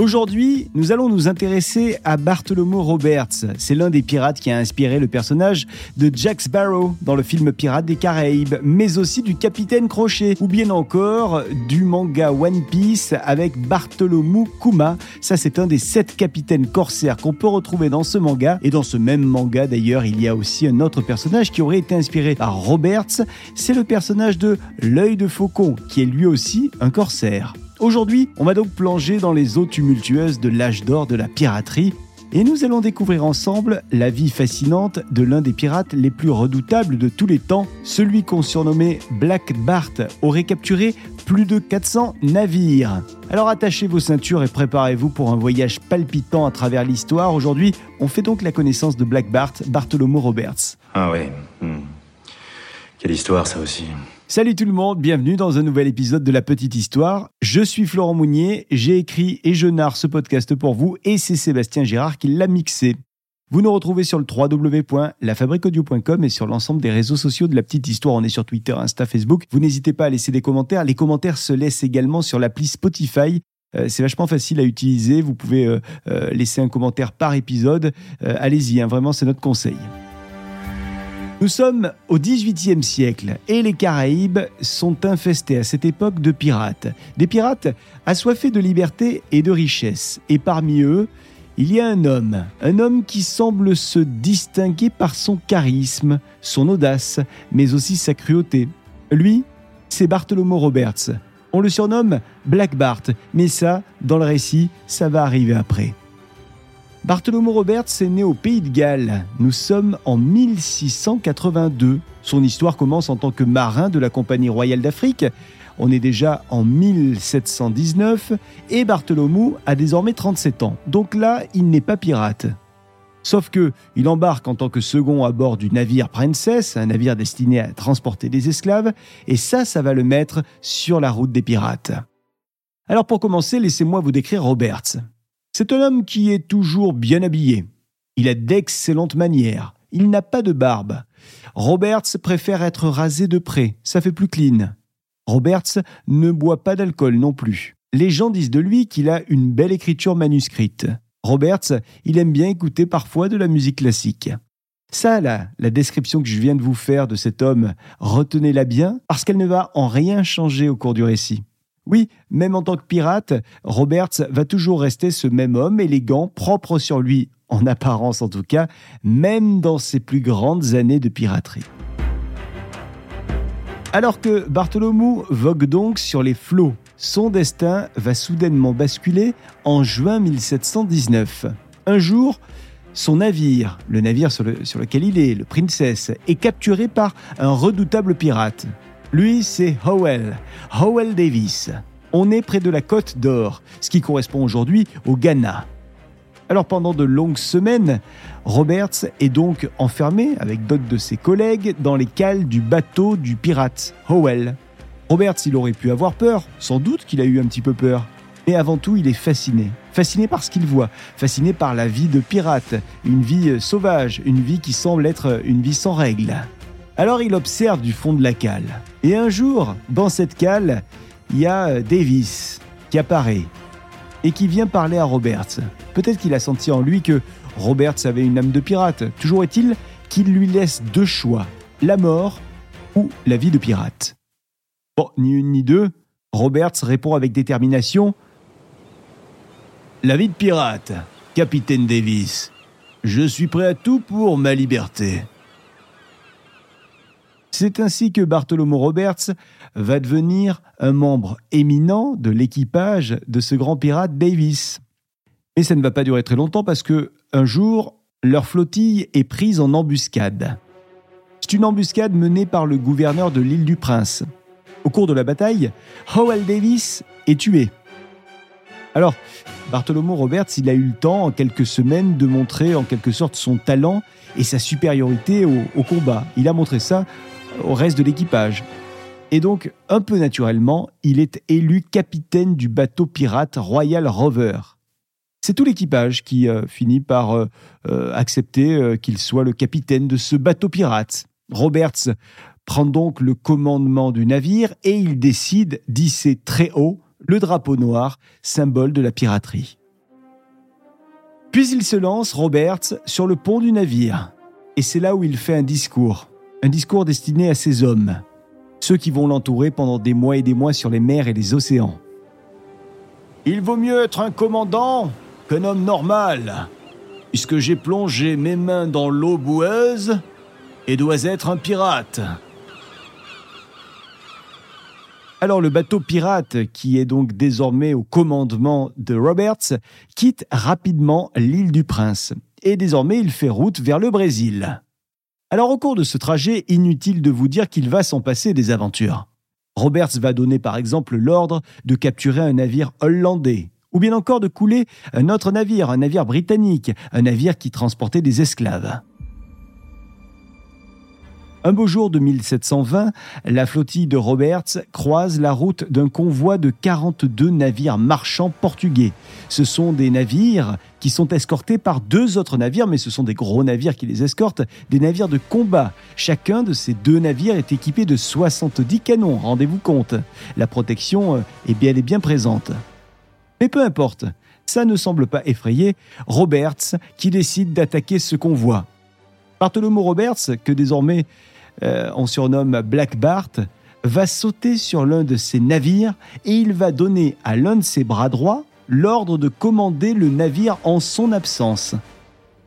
Aujourd'hui, nous allons nous intéresser à Bartholomew Roberts. C'est l'un des pirates qui a inspiré le personnage de Jack Sparrow dans le film Pirates des Caraïbes, mais aussi du Capitaine Crochet, ou bien encore du manga One Piece avec Bartholomew Kuma. Ça, c'est un des sept capitaines corsaires qu'on peut retrouver dans ce manga. Et dans ce même manga, d'ailleurs, il y a aussi un autre personnage qui aurait été inspiré par Roberts. C'est le personnage de l'œil de faucon, qui est lui aussi un corsaire. Aujourd'hui, on va donc plonger dans les eaux tumultueuses de l'âge d'or de la piraterie et nous allons découvrir ensemble la vie fascinante de l'un des pirates les plus redoutables de tous les temps. Celui qu'on surnommait Black Bart aurait capturé plus de 400 navires. Alors attachez vos ceintures et préparez-vous pour un voyage palpitant à travers l'histoire. Aujourd'hui, on fait donc la connaissance de Black Bart, Bartholomew Roberts. Ah oui. hmm. Quelle histoire ça aussi. Salut tout le monde, bienvenue dans un nouvel épisode de La Petite Histoire. Je suis Florent Mounier, j'ai écrit et je narre ce podcast pour vous et c'est Sébastien Girard qui l'a mixé. Vous nous retrouvez sur le www.lafabriqueaudio.com et sur l'ensemble des réseaux sociaux de La Petite Histoire. On est sur Twitter, Insta, Facebook. Vous n'hésitez pas à laisser des commentaires. Les commentaires se laissent également sur l'appli Spotify. Euh, c'est vachement facile à utiliser. Vous pouvez euh, euh, laisser un commentaire par épisode. Allez-y, hein, vraiment, c'est notre conseil. Nous sommes au XVIIIe siècle et les Caraïbes sont infestés à cette époque de pirates. Des pirates assoiffés de liberté et de richesse. Et parmi eux, il y a un homme, un homme qui semble se distinguer par son charisme, son audace, mais aussi sa cruauté. Lui, c'est Bartholomew Roberts. On le surnomme Black Bart, mais ça, dans le récit, ça va arriver après. Bartholomew Roberts est né au Pays de Galles. Nous sommes en 1682. Son histoire commence en tant que marin de la Compagnie royale d'Afrique. On est déjà en 1719 et Bartholomew a désormais 37 ans. Donc là, il n'est pas pirate. Sauf que il embarque en tant que second à bord du navire Princess, un navire destiné à transporter des esclaves, et ça, ça va le mettre sur la route des pirates. Alors pour commencer, laissez-moi vous décrire Roberts. C'est un homme qui est toujours bien habillé. Il a d'excellentes manières. Il n'a pas de barbe. Roberts préfère être rasé de près, ça fait plus clean. Roberts ne boit pas d'alcool non plus. Les gens disent de lui qu'il a une belle écriture manuscrite. Roberts, il aime bien écouter parfois de la musique classique. Ça, là, la description que je viens de vous faire de cet homme, retenez-la bien, parce qu'elle ne va en rien changer au cours du récit. Oui, même en tant que pirate, Roberts va toujours rester ce même homme élégant, propre sur lui, en apparence en tout cas, même dans ses plus grandes années de piraterie. Alors que Bartholomew vogue donc sur les flots, son destin va soudainement basculer en juin 1719. Un jour, son navire, le navire sur, le- sur lequel il est, le Princess, est capturé par un redoutable pirate. Lui, c'est Howell, Howell Davis. On est près de la côte d'Or, ce qui correspond aujourd'hui au Ghana. Alors pendant de longues semaines, Roberts est donc enfermé avec d'autres de ses collègues dans les cales du bateau du pirate Howell. Roberts, il aurait pu avoir peur, sans doute qu'il a eu un petit peu peur. Mais avant tout, il est fasciné. Fasciné par ce qu'il voit, fasciné par la vie de pirate, une vie sauvage, une vie qui semble être une vie sans règles. Alors il observe du fond de la cale. Et un jour, dans cette cale, il y a euh, Davis qui apparaît et qui vient parler à Roberts. Peut-être qu'il a senti en lui que Roberts avait une âme de pirate. Toujours est-il qu'il lui laisse deux choix, la mort ou la vie de pirate. Bon, ni une ni deux, Roberts répond avec détermination La vie de pirate, capitaine Davis. Je suis prêt à tout pour ma liberté. C'est ainsi que Bartholomew Roberts va devenir un membre éminent de l'équipage de ce grand pirate Davis. Mais ça ne va pas durer très longtemps parce que un jour, leur flottille est prise en embuscade. C'est une embuscade menée par le gouverneur de l'île du Prince. Au cours de la bataille, Howell Davis est tué. Alors, Bartholomew Roberts, il a eu le temps en quelques semaines de montrer en quelque sorte son talent et sa supériorité au, au combat. Il a montré ça au reste de l'équipage. Et donc, un peu naturellement, il est élu capitaine du bateau pirate Royal Rover. C'est tout l'équipage qui euh, finit par euh, euh, accepter qu'il soit le capitaine de ce bateau pirate. Roberts prend donc le commandement du navire et il décide d'hisser très haut le drapeau noir, symbole de la piraterie. Puis il se lance, Roberts, sur le pont du navire. Et c'est là où il fait un discours. Un discours destiné à ses hommes, ceux qui vont l'entourer pendant des mois et des mois sur les mers et les océans. Il vaut mieux être un commandant qu'un homme normal, puisque j'ai plongé mes mains dans l'eau boueuse et dois être un pirate. Alors le bateau pirate, qui est donc désormais au commandement de Roberts, quitte rapidement l'île du Prince. Et désormais il fait route vers le Brésil. Alors au cours de ce trajet, inutile de vous dire qu'il va s'en passer des aventures. Roberts va donner par exemple l'ordre de capturer un navire hollandais, ou bien encore de couler un autre navire, un navire britannique, un navire qui transportait des esclaves. Un beau jour de 1720, la flottille de Roberts croise la route d'un convoi de 42 navires marchands portugais. Ce sont des navires qui sont escortés par deux autres navires, mais ce sont des gros navires qui les escortent, des navires de combat. Chacun de ces deux navires est équipé de 70 canons, rendez-vous compte. La protection euh, est bien et bien présente. Mais peu importe, ça ne semble pas effrayer Roberts qui décide d'attaquer ce convoi. Bartholomew Roberts, que désormais euh, on surnomme Black Bart, va sauter sur l'un de ses navires et il va donner à l'un de ses bras droits l'ordre de commander le navire en son absence.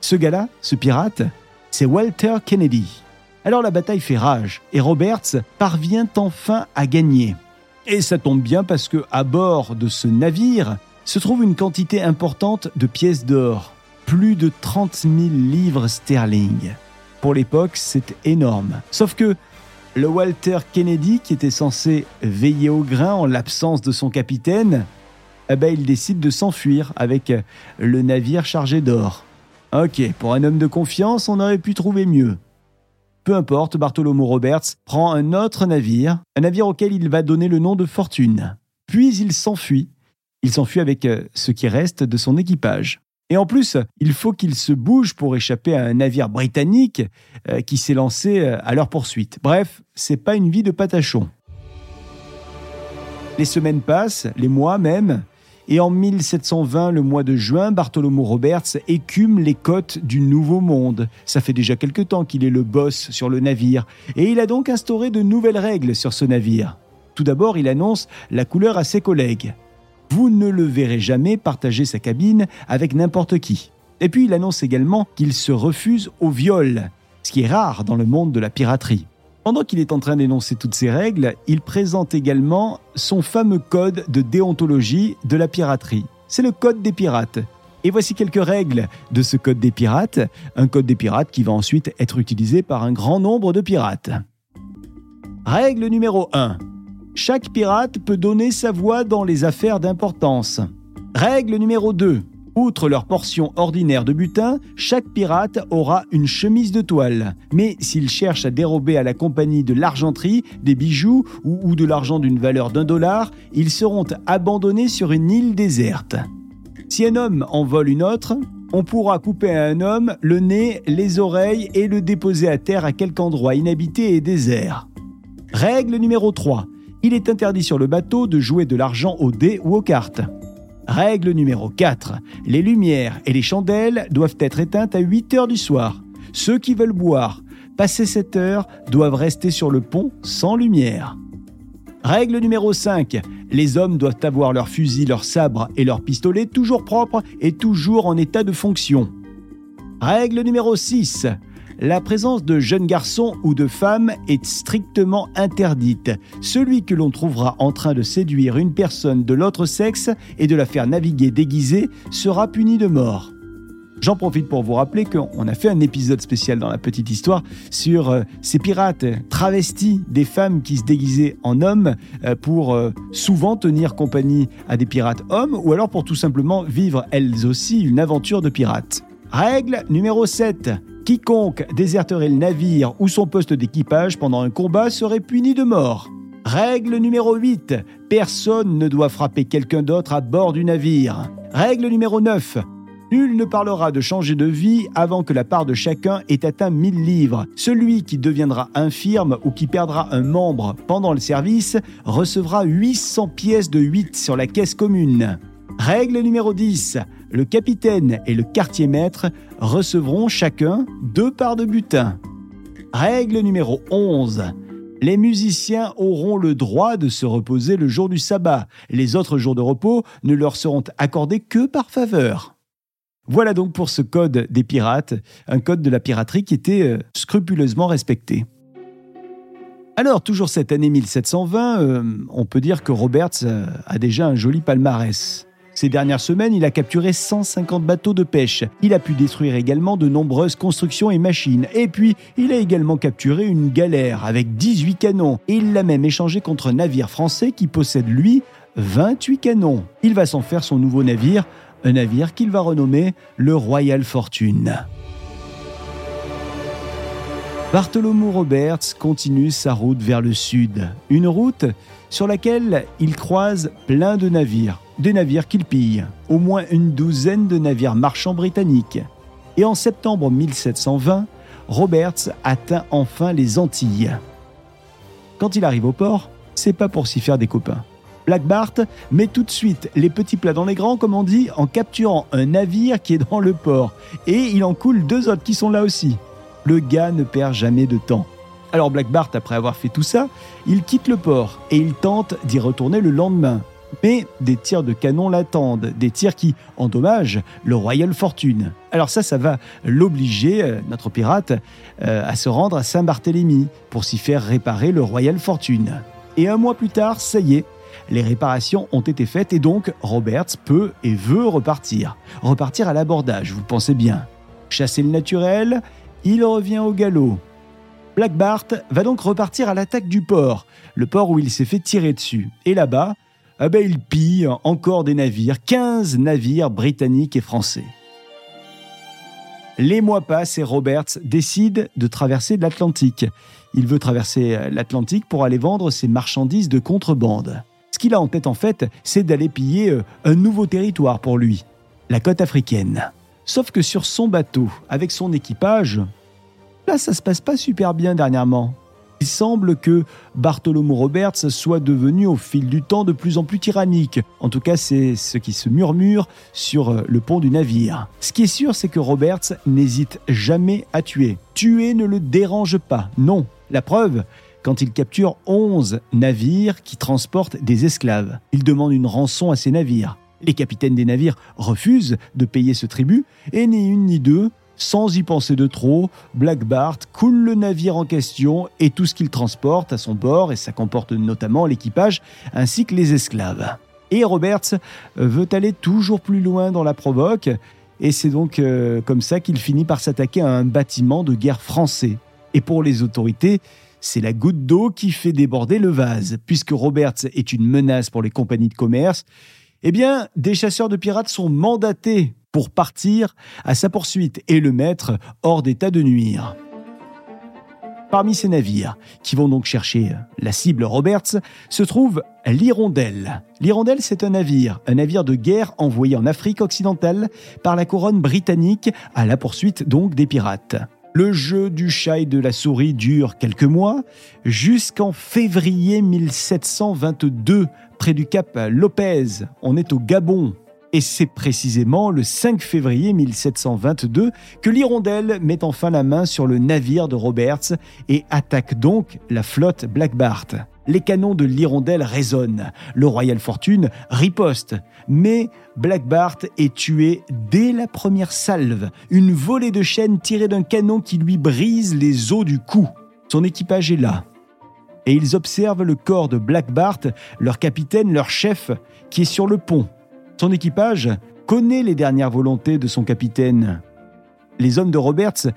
Ce gars-là, ce pirate, c'est Walter Kennedy. Alors la bataille fait rage et Roberts parvient enfin à gagner. Et ça tombe bien parce que à bord de ce navire se trouve une quantité importante de pièces d'or, plus de 30 000 livres sterling. Pour l'époque, c'est énorme. Sauf que le Walter Kennedy, qui était censé veiller au grain en l'absence de son capitaine, eh ben, il décide de s'enfuir avec le navire chargé d'or. Ok, pour un homme de confiance, on aurait pu trouver mieux. Peu importe, Bartholomew Roberts prend un autre navire, un navire auquel il va donner le nom de Fortune. Puis il s'enfuit. Il s'enfuit avec euh, ce qui reste de son équipage. Et en plus, il faut qu'ils se bougent pour échapper à un navire britannique euh, qui s'est lancé euh, à leur poursuite. Bref, c'est pas une vie de patachon. Les semaines passent, les mois même, et en 1720, le mois de juin, Bartholomew Roberts écume les côtes du Nouveau Monde. Ça fait déjà quelque temps qu'il est le boss sur le navire, et il a donc instauré de nouvelles règles sur ce navire. Tout d'abord, il annonce la couleur à ses collègues. Vous ne le verrez jamais partager sa cabine avec n'importe qui. Et puis il annonce également qu'il se refuse au viol, ce qui est rare dans le monde de la piraterie. Pendant qu'il est en train d'énoncer toutes ces règles, il présente également son fameux code de déontologie de la piraterie. C'est le code des pirates. Et voici quelques règles de ce code des pirates, un code des pirates qui va ensuite être utilisé par un grand nombre de pirates. Règle numéro 1. Chaque pirate peut donner sa voix dans les affaires d'importance. Règle numéro 2. Outre leur portion ordinaire de butin, chaque pirate aura une chemise de toile. Mais s'il cherche à dérober à la compagnie de l'argenterie, des bijoux ou, de l'argent d'une valeur d'un dollar, ils seront abandonnés sur une île déserte. Si un homme en vole une autre, on pourra couper à un homme le nez, les oreilles et le déposer à terre à quelque endroit inhabité et désert. Règle numéro 3 il est interdit sur le bateau de jouer de l'argent au dés ou aux cartes. Règle numéro 4. Les lumières et les chandelles doivent être éteintes à 8 heures du soir. Ceux qui veulent boire, passer cette heure, doivent rester sur le pont sans lumière. Règle numéro 5. Les hommes doivent avoir leurs fusils, leurs sabres et leurs pistolets toujours propres et toujours en état de fonction. Règle numéro 6 la présence de jeunes garçons ou de femmes est strictement interdite. Celui que l'on trouvera en train de séduire une personne de l'autre sexe et de la faire naviguer déguisée sera puni de mort. J'en profite pour vous rappeler qu'on a fait un épisode spécial dans la petite histoire sur euh, ces pirates travestis des femmes qui se déguisaient en hommes euh, pour euh, souvent tenir compagnie à des pirates hommes ou alors pour tout simplement vivre elles aussi une aventure de pirates. Règle numéro 7. Quiconque déserterait le navire ou son poste d'équipage pendant un combat serait puni de mort. Règle numéro 8. Personne ne doit frapper quelqu'un d'autre à bord du navire. Règle numéro 9. Nul ne parlera de changer de vie avant que la part de chacun ait atteint 1000 livres. Celui qui deviendra infirme ou qui perdra un membre pendant le service recevra 800 pièces de 8 sur la caisse commune. Règle numéro 10. Le capitaine et le quartier maître recevront chacun deux parts de butin. Règle numéro 11. Les musiciens auront le droit de se reposer le jour du sabbat. Les autres jours de repos ne leur seront accordés que par faveur. Voilà donc pour ce code des pirates, un code de la piraterie qui était euh, scrupuleusement respecté. Alors, toujours cette année 1720, euh, on peut dire que Roberts euh, a déjà un joli palmarès. Ces dernières semaines, il a capturé 150 bateaux de pêche. Il a pu détruire également de nombreuses constructions et machines. Et puis, il a également capturé une galère avec 18 canons. Et il l'a même échangé contre un navire français qui possède, lui, 28 canons. Il va s'en faire son nouveau navire, un navire qu'il va renommer le Royal Fortune. Bartholomew Roberts continue sa route vers le sud, une route sur laquelle il croise plein de navires, des navires qu'il pille, au moins une douzaine de navires marchands britanniques. Et en septembre 1720, Roberts atteint enfin les Antilles. Quand il arrive au port, c'est pas pour s'y faire des copains. Black Bart met tout de suite les petits plats dans les grands, comme on dit, en capturant un navire qui est dans le port. Et il en coule deux autres qui sont là aussi. Le gars ne perd jamais de temps. Alors Black Bart, après avoir fait tout ça, il quitte le port et il tente d'y retourner le lendemain. Mais des tirs de canon l'attendent, des tirs qui endommagent le Royal Fortune. Alors ça, ça va l'obliger, euh, notre pirate, euh, à se rendre à Saint-Barthélemy pour s'y faire réparer le Royal Fortune. Et un mois plus tard, ça y est, les réparations ont été faites et donc Roberts peut et veut repartir. Repartir à l'abordage, vous pensez bien. Chasser le naturel, il revient au galop. Black Bart va donc repartir à l'attaque du port, le port où il s'est fait tirer dessus. Et là-bas, ah ben, il pille encore des navires, 15 navires britanniques et français. Les mois passent et Roberts décide de traverser l'Atlantique. Il veut traverser l'Atlantique pour aller vendre ses marchandises de contrebande qu'il a en tête en fait, c'est d'aller piller euh, un nouveau territoire pour lui, la côte africaine. Sauf que sur son bateau, avec son équipage, là ça se passe pas super bien dernièrement. Il semble que Bartholomew Roberts soit devenu au fil du temps de plus en plus tyrannique. En tout cas, c'est ce qui se murmure sur euh, le pont du navire. Ce qui est sûr, c'est que Roberts n'hésite jamais à tuer. Tuer ne le dérange pas, non. La preuve, quand il capture 11 navires qui transportent des esclaves. Il demande une rançon à ces navires. Les capitaines des navires refusent de payer ce tribut, et ni une ni deux, sans y penser de trop, Black Bart coule le navire en question et tout ce qu'il transporte à son bord, et ça comporte notamment l'équipage ainsi que les esclaves. Et Roberts veut aller toujours plus loin dans la provoque, et c'est donc euh, comme ça qu'il finit par s'attaquer à un bâtiment de guerre français. Et pour les autorités, c'est la goutte d'eau qui fait déborder le vase. Puisque Roberts est une menace pour les compagnies de commerce, eh bien, des chasseurs de pirates sont mandatés pour partir à sa poursuite et le mettre hors d'état de nuire. Parmi ces navires, qui vont donc chercher la cible Roberts, se trouve l'Hirondelle. L'Hirondelle, c'est un navire, un navire de guerre envoyé en Afrique occidentale par la couronne britannique à la poursuite donc des pirates. Le jeu du chat et de la souris dure quelques mois, jusqu'en février 1722, près du cap Lopez. On est au Gabon. Et c'est précisément le 5 février 1722 que l'Hirondelle met enfin la main sur le navire de Roberts et attaque donc la flotte Black Bart les canons de l'hirondelle résonnent. Le Royal Fortune riposte. Mais Black Bart est tué dès la première salve, une volée de chaînes tirée d'un canon qui lui brise les os du cou. Son équipage est là. Et ils observent le corps de Black Bart, leur capitaine, leur chef, qui est sur le pont. Son équipage connaît les dernières volontés de son capitaine. Les hommes de Roberts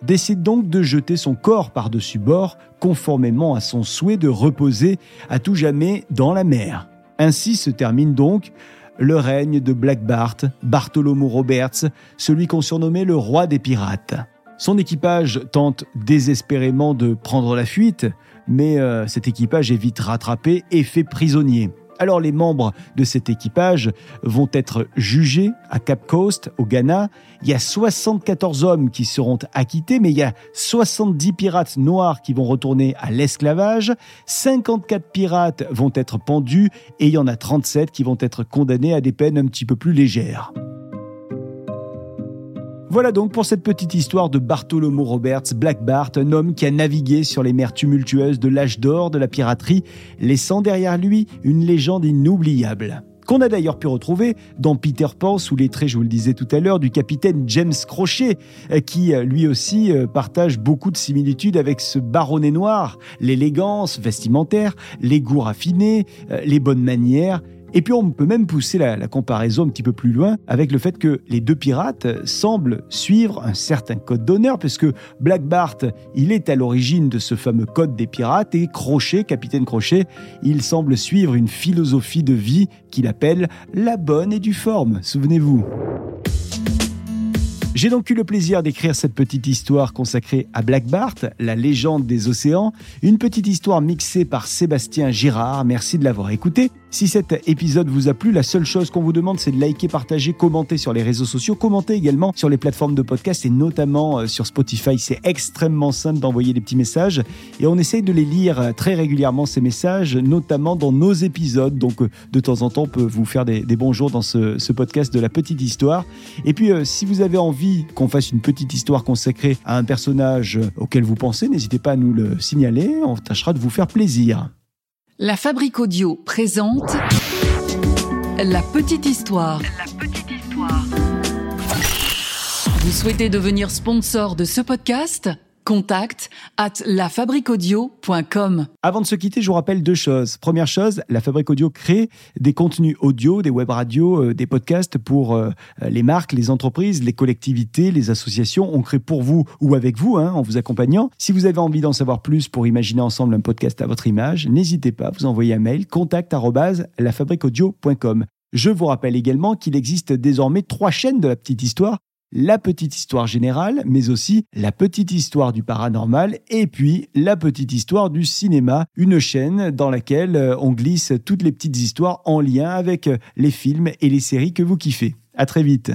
décide donc de jeter son corps par-dessus bord, conformément à son souhait de reposer à tout jamais dans la mer. Ainsi se termine donc le règne de Black Bart, Bartholomew Roberts, celui qu'on surnommait le roi des pirates. Son équipage tente désespérément de prendre la fuite, mais euh, cet équipage est vite rattrapé et fait prisonnier. Alors les membres de cet équipage vont être jugés à Cap Coast, au Ghana. Il y a 74 hommes qui seront acquittés, mais il y a 70 pirates noirs qui vont retourner à l'esclavage. 54 pirates vont être pendus et il y en a 37 qui vont être condamnés à des peines un petit peu plus légères. Voilà donc pour cette petite histoire de Bartholomew Roberts, Black Bart, un homme qui a navigué sur les mers tumultueuses de l'âge d'or de la piraterie, laissant derrière lui une légende inoubliable qu'on a d'ailleurs pu retrouver dans Peter Pan sous les traits, je vous le disais tout à l'heure, du capitaine James Crochet, euh, qui euh, lui aussi euh, partage beaucoup de similitudes avec ce baronnet noir, l'élégance vestimentaire, les goûts raffinés, les bonnes manières et puis on peut même pousser la, comparaison un petit peu plus loin avec le fait que les deux pirates semblent suivre un certain code d'honneur, puisque Black Bart, il est à l'origine de ce fameux code des pirates, et Crochet, capitaine Crochet, il semble suivre une philosophie de vie qu'il appelle la bonne et du forme, souvenez-vous. J'ai donc eu le plaisir d'écrire cette petite histoire consacrée à Black Bart, la légende des océans, une petite histoire mixée par Sébastien Girard. Merci de l'avoir écouté. Si cet épisode vous a plu, la seule chose qu'on vous demande, c'est de liker, partager, commenter sur les réseaux sociaux, commenter également sur les plateformes de podcast et notamment euh, sur Spotify. C'est extrêmement simple d'envoyer des petits messages et on essaye de les lire euh, très régulièrement, ces messages, notamment dans nos épisodes. Donc, euh, de temps en temps, on peut vous faire des, bonjours dans ce, podcast de la petite histoire. Et puis, si vous avez envie qu'on fasse une petite histoire consacrée à un personnage auquel vous pensez, n'hésitez pas à nous le signaler. On tâchera de vous faire plaisir. La Fabrique Audio présente La Petite Histoire. La Petite Histoire. Vous souhaitez devenir sponsor de ce podcast? Contact at lafabriquaudio.com. Avant de se quitter, je vous rappelle deux choses. Première chose, la Fabrique Audio crée des contenus audio, des web radios, euh, des podcasts pour euh, les marques, les entreprises, les collectivités, les associations. On crée pour vous ou avec vous, hein, en vous accompagnant. Si vous avez envie d'en savoir plus pour imaginer ensemble un podcast à votre image, n'hésitez pas vous envoyer un mail contact lafabriqueaudio.com. Je vous rappelle également qu'il existe désormais trois chaînes de la petite histoire la petite histoire générale, mais aussi la petite histoire du paranormal et puis la petite histoire du cinéma, une chaîne dans laquelle euh, on glisse toutes les petites histoires en lien avec euh, les films et les séries que vous kiffez. À très vite.